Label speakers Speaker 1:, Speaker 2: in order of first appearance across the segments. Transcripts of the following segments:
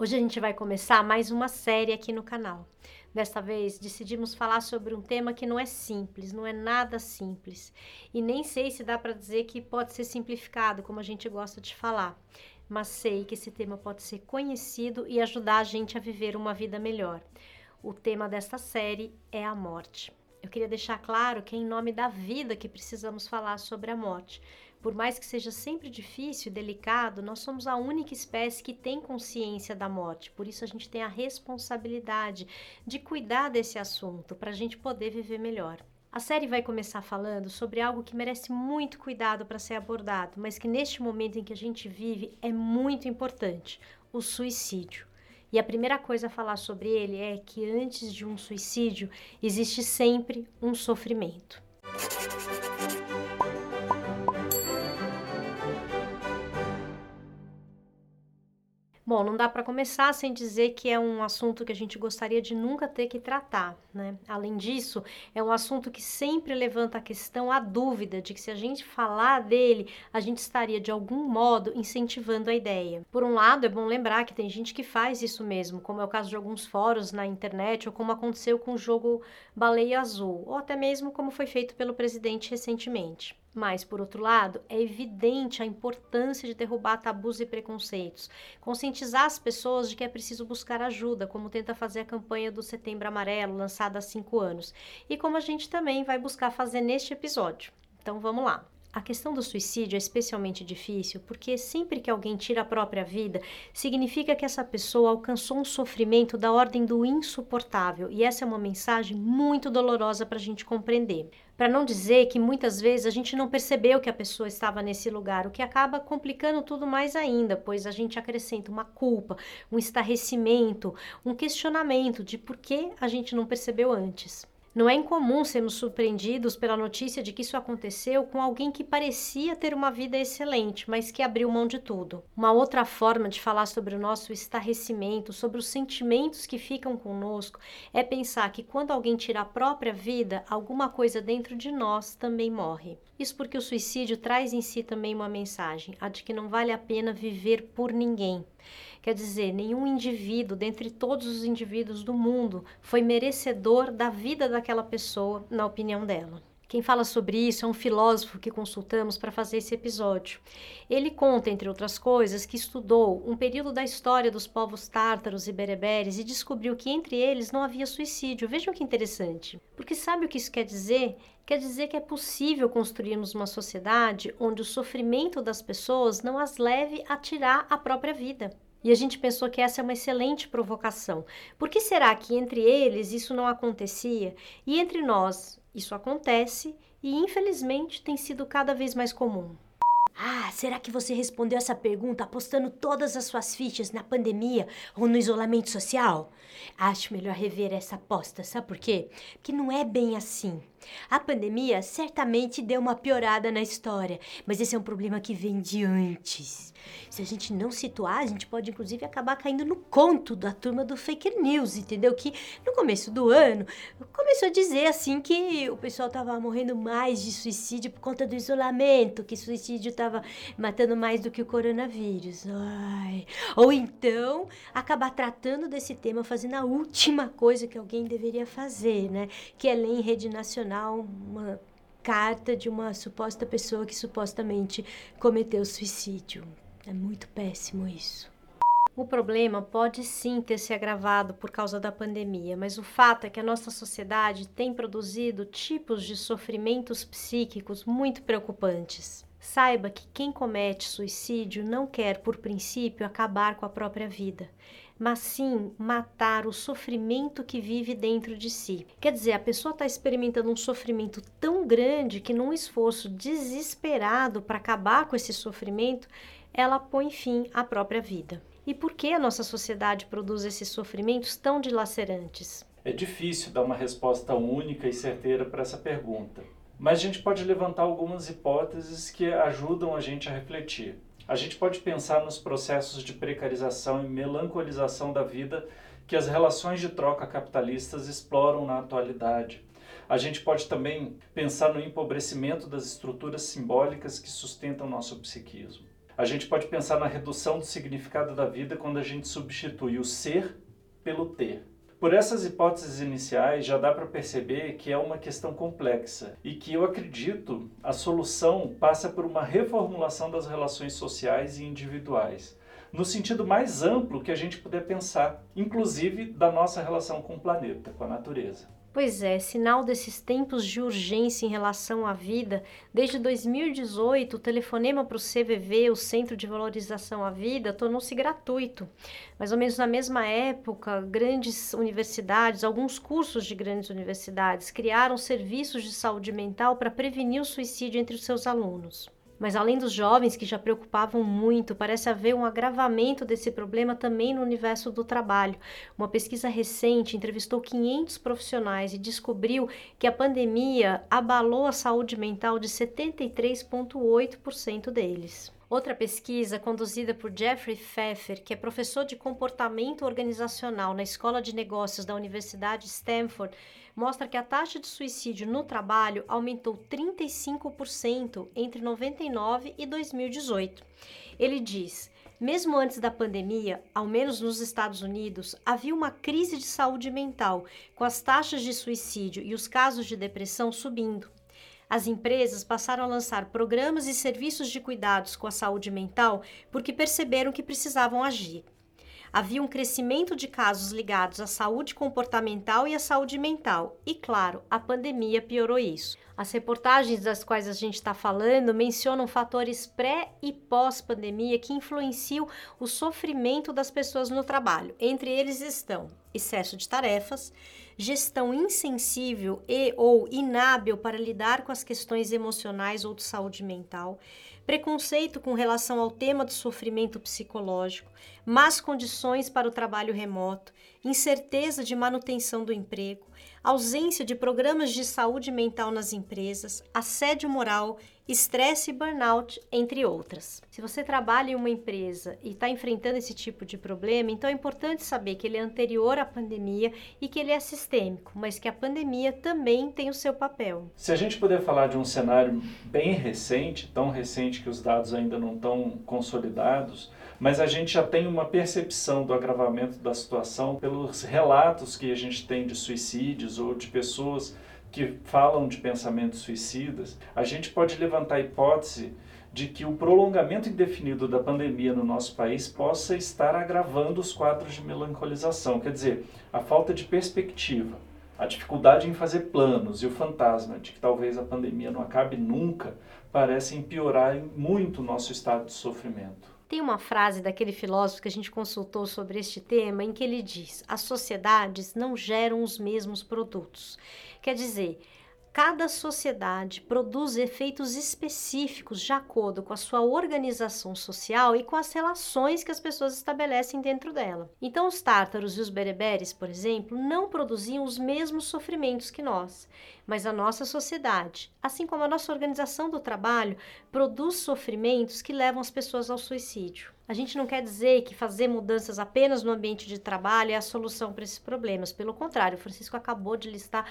Speaker 1: Hoje a gente vai começar mais uma série aqui no canal. Desta vez decidimos falar sobre um tema que não é simples, não é nada simples. E nem sei se dá para dizer que pode ser simplificado, como a gente gosta de falar. Mas sei que esse tema pode ser conhecido e ajudar a gente a viver uma vida melhor. O tema desta série é a morte. Eu queria deixar claro que é em nome da vida que precisamos falar sobre a morte por mais que seja sempre difícil e delicado, nós somos a única espécie que tem consciência da morte. Por isso a gente tem a responsabilidade de cuidar desse assunto para a gente poder viver melhor. A série vai começar falando sobre algo que merece muito cuidado para ser abordado, mas que neste momento em que a gente vive é muito importante: o suicídio. E a primeira coisa a falar sobre ele é que antes de um suicídio existe sempre um sofrimento. Bom, não dá para começar sem dizer que é um assunto que a gente gostaria de nunca ter que tratar, né? Além disso, é um assunto que sempre levanta a questão, a dúvida de que se a gente falar dele, a gente estaria de algum modo incentivando a ideia. Por um lado, é bom lembrar que tem gente que faz isso mesmo, como é o caso de alguns fóruns na internet ou como aconteceu com o jogo Baleia Azul, ou até mesmo como foi feito pelo presidente recentemente. Mas, por outro lado, é evidente a importância de derrubar tabus e preconceitos, conscientizar as pessoas de que é preciso buscar ajuda, como tenta fazer a campanha do Setembro Amarelo, lançada há cinco anos, e como a gente também vai buscar fazer neste episódio. Então vamos lá. A questão do suicídio é especialmente difícil porque sempre que alguém tira a própria vida, significa que essa pessoa alcançou um sofrimento da ordem do insuportável, e essa é uma mensagem muito dolorosa para a gente compreender. Para não dizer que muitas vezes a gente não percebeu que a pessoa estava nesse lugar, o que acaba complicando tudo mais ainda, pois a gente acrescenta uma culpa, um estarrecimento, um questionamento de por que a gente não percebeu antes. Não é incomum sermos surpreendidos pela notícia de que isso aconteceu com alguém que parecia ter uma vida excelente, mas que abriu mão de tudo. Uma outra forma de falar sobre o nosso estarrecimento, sobre os sentimentos que ficam conosco, é pensar que quando alguém tira a própria vida, alguma coisa dentro de nós também morre. Isso porque o suicídio traz em si também uma mensagem, a de que não vale a pena viver por ninguém. Quer dizer, nenhum indivíduo, dentre todos os indivíduos do mundo, foi merecedor da vida daquela pessoa, na opinião dela. Quem fala sobre isso é um filósofo que consultamos para fazer esse episódio. Ele conta, entre outras coisas, que estudou um período da história dos povos tártaros e bereberes e descobriu que entre eles não havia suicídio. Vejam que interessante. Porque sabe o que isso quer dizer? Quer dizer que é possível construirmos uma sociedade onde o sofrimento das pessoas não as leve a tirar a própria vida. E a gente pensou que essa é uma excelente provocação. Por que será que entre eles isso não acontecia e entre nós isso acontece e infelizmente tem sido cada vez mais comum?
Speaker 2: Ah, será que você respondeu essa pergunta apostando todas as suas fichas na pandemia ou no isolamento social? Acho melhor rever essa aposta, sabe por quê? Porque não é bem assim. A pandemia certamente deu uma piorada na história, mas esse é um problema que vem de antes. Se a gente não situar, a gente pode inclusive acabar caindo no conto da turma do fake news, entendeu? Que no começo do ano começou a dizer assim que o pessoal tava morrendo mais de suicídio por conta do isolamento, que suicídio tava matando mais do que o coronavírus. Ai. Ou então acabar tratando desse tema fazendo a última coisa que alguém deveria fazer, né? Que é ler em rede nacional uma carta de uma suposta pessoa que supostamente cometeu suicídio. É muito péssimo isso.
Speaker 1: O problema pode sim ter se agravado por causa da pandemia, mas o fato é que a nossa sociedade tem produzido tipos de sofrimentos psíquicos muito preocupantes. Saiba que quem comete suicídio não quer, por princípio, acabar com a própria vida mas sim matar o sofrimento que vive dentro de si. Quer dizer, a pessoa está experimentando um sofrimento tão grande que, num esforço desesperado para acabar com esse sofrimento, ela põe fim à própria vida. E por que a nossa sociedade produz esses sofrimentos tão dilacerantes?
Speaker 3: É difícil dar uma resposta única e certeira para essa pergunta, mas a gente pode levantar algumas hipóteses que ajudam a gente a refletir. A gente pode pensar nos processos de precarização e melancolização da vida que as relações de troca capitalistas exploram na atualidade. A gente pode também pensar no empobrecimento das estruturas simbólicas que sustentam nosso psiquismo. A gente pode pensar na redução do significado da vida quando a gente substitui o ser pelo ter. Por essas hipóteses iniciais, já dá para perceber que é uma questão complexa e que eu acredito a solução passa por uma reformulação das relações sociais e individuais, no sentido mais amplo que a gente puder pensar, inclusive da nossa relação com o planeta, com a natureza.
Speaker 1: Pois é, sinal desses tempos de urgência em relação à vida, desde 2018 o telefonema para o CVV, o Centro de Valorização à Vida, tornou-se gratuito. Mais ou menos na mesma época, grandes universidades, alguns cursos de grandes universidades, criaram serviços de saúde mental para prevenir o suicídio entre os seus alunos. Mas além dos jovens que já preocupavam muito, parece haver um agravamento desse problema também no universo do trabalho. Uma pesquisa recente entrevistou 500 profissionais e descobriu que a pandemia abalou a saúde mental de 73,8% deles. Outra pesquisa, conduzida por Jeffrey Pfeffer, que é professor de comportamento organizacional na Escola de Negócios da Universidade Stanford, mostra que a taxa de suicídio no trabalho aumentou 35% entre 99 e 2018. Ele diz: mesmo antes da pandemia, ao menos nos Estados Unidos, havia uma crise de saúde mental, com as taxas de suicídio e os casos de depressão subindo. As empresas passaram a lançar programas e serviços de cuidados com a saúde mental porque perceberam que precisavam agir havia um crescimento de casos ligados à saúde comportamental e à saúde mental, e claro, a pandemia piorou isso. As reportagens das quais a gente está falando mencionam fatores pré e pós-pandemia que influenciam o sofrimento das pessoas no trabalho. Entre eles estão excesso de tarefas, gestão insensível e ou inábil para lidar com as questões emocionais ou de saúde mental, preconceito com relação ao tema do sofrimento psicológico, más condições para o trabalho remoto, incerteza de manutenção do emprego, ausência de programas de saúde mental nas empresas, assédio moral, estresse e burnout, entre outras. Se você trabalha em uma empresa e está enfrentando esse tipo de problema, então é importante saber que ele é anterior à pandemia e que ele é sistêmico, mas que a pandemia também tem o seu papel.
Speaker 3: Se a gente puder falar de um cenário bem recente, tão recente que os dados ainda não estão consolidados, mas a gente já tem uma percepção do agravamento da situação pelos relatos que a gente tem de suicídios ou de pessoas que falam de pensamentos suicidas. A gente pode levantar a hipótese de que o prolongamento indefinido da pandemia no nosso país possa estar agravando os quadros de melancolização, quer dizer, a falta de perspectiva, a dificuldade em fazer planos e o fantasma de que talvez a pandemia não acabe nunca parecem piorar muito o nosso estado de sofrimento.
Speaker 1: Tem uma frase daquele filósofo que a gente consultou sobre este tema em que ele diz: as sociedades não geram os mesmos produtos. Quer dizer, Cada sociedade produz efeitos específicos de acordo com a sua organização social e com as relações que as pessoas estabelecem dentro dela. Então, os tártaros e os bereberes, por exemplo, não produziam os mesmos sofrimentos que nós, mas a nossa sociedade, assim como a nossa organização do trabalho, produz sofrimentos que levam as pessoas ao suicídio. A gente não quer dizer que fazer mudanças apenas no ambiente de trabalho é a solução para esses problemas. Pelo contrário, o Francisco acabou de listar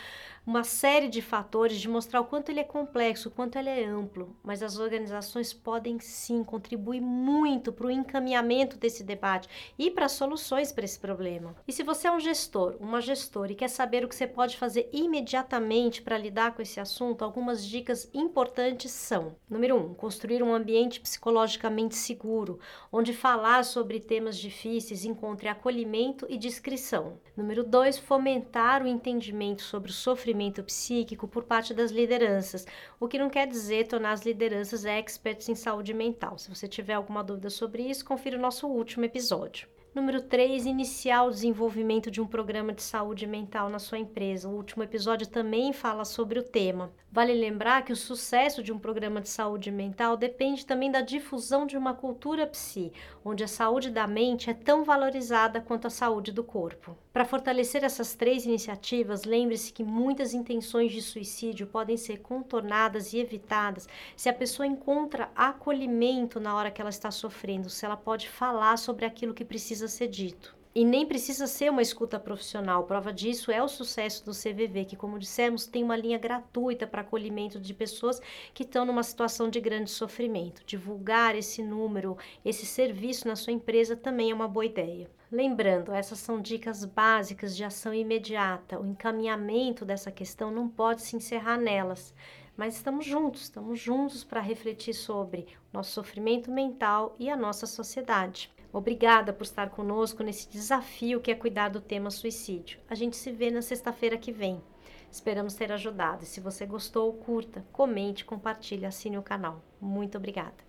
Speaker 1: uma série de fatores, de mostrar o quanto ele é complexo, o quanto ele é amplo. Mas as organizações podem sim contribuir muito para o encaminhamento desse debate e para soluções para esse problema. E se você é um gestor, uma gestora e quer saber o que você pode fazer imediatamente para lidar com esse assunto, algumas dicas importantes são: número um, construir um ambiente psicologicamente seguro, onde onde falar sobre temas difíceis encontre acolhimento e discrição. Número 2, fomentar o entendimento sobre o sofrimento psíquico por parte das lideranças, o que não quer dizer tornar as lideranças experts em saúde mental. Se você tiver alguma dúvida sobre isso, confira o nosso último episódio. Número 3, iniciar o desenvolvimento de um programa de saúde mental na sua empresa. O último episódio também fala sobre o tema. Vale lembrar que o sucesso de um programa de saúde mental depende também da difusão de uma cultura psi, onde a saúde da mente é tão valorizada quanto a saúde do corpo. Para fortalecer essas três iniciativas, lembre-se que muitas intenções de suicídio podem ser contornadas e evitadas se a pessoa encontra acolhimento na hora que ela está sofrendo, se ela pode falar sobre aquilo que precisa ser dito.
Speaker 4: E nem precisa ser uma escuta profissional. Prova disso é o sucesso do CVV, que, como dissemos, tem uma linha gratuita para acolhimento de pessoas que estão numa situação de grande sofrimento. Divulgar esse número, esse serviço na sua empresa também é uma boa ideia. Lembrando, essas são dicas básicas de ação imediata. O encaminhamento dessa questão não pode se encerrar nelas. Mas estamos juntos, estamos juntos para refletir sobre o nosso sofrimento mental e a nossa sociedade. Obrigada por estar conosco nesse desafio que é cuidar do tema suicídio. A gente se vê na sexta-feira que vem. Esperamos ter ajudado. E se você gostou, curta, comente, compartilhe, assine o canal. Muito obrigada.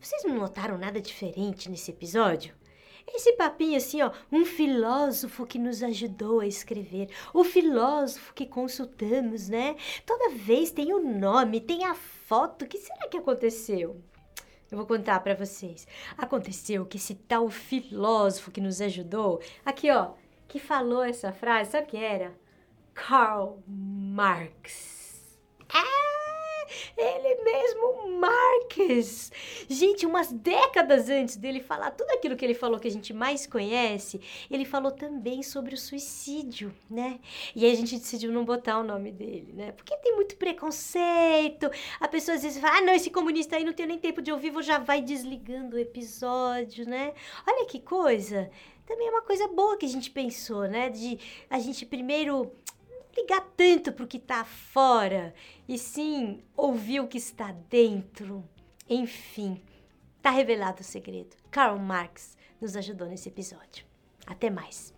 Speaker 1: Vocês não notaram nada diferente nesse episódio? Esse papinho assim, ó, um filósofo que nos ajudou a escrever, o filósofo que consultamos, né? Toda vez tem o nome, tem a foto. O que será que aconteceu? Eu vou contar para vocês. Aconteceu que esse tal filósofo que nos ajudou, aqui ó, que falou essa frase, sabe o que era? Karl Marx. Ele mesmo, Marques. Gente, umas décadas antes dele falar tudo aquilo que ele falou que a gente mais conhece, ele falou também sobre o suicídio, né? E aí a gente decidiu não botar o nome dele, né? Porque tem muito preconceito. A pessoa às vezes fala: ah, não, esse comunista aí não tem nem tempo de ouvir, vou já vai desligando o episódio, né? Olha que coisa. Também é uma coisa boa que a gente pensou, né? De a gente primeiro ligar tanto para o que está fora, e sim ouvir o que está dentro. Enfim, está revelado o segredo. Karl Marx nos ajudou nesse episódio. Até mais!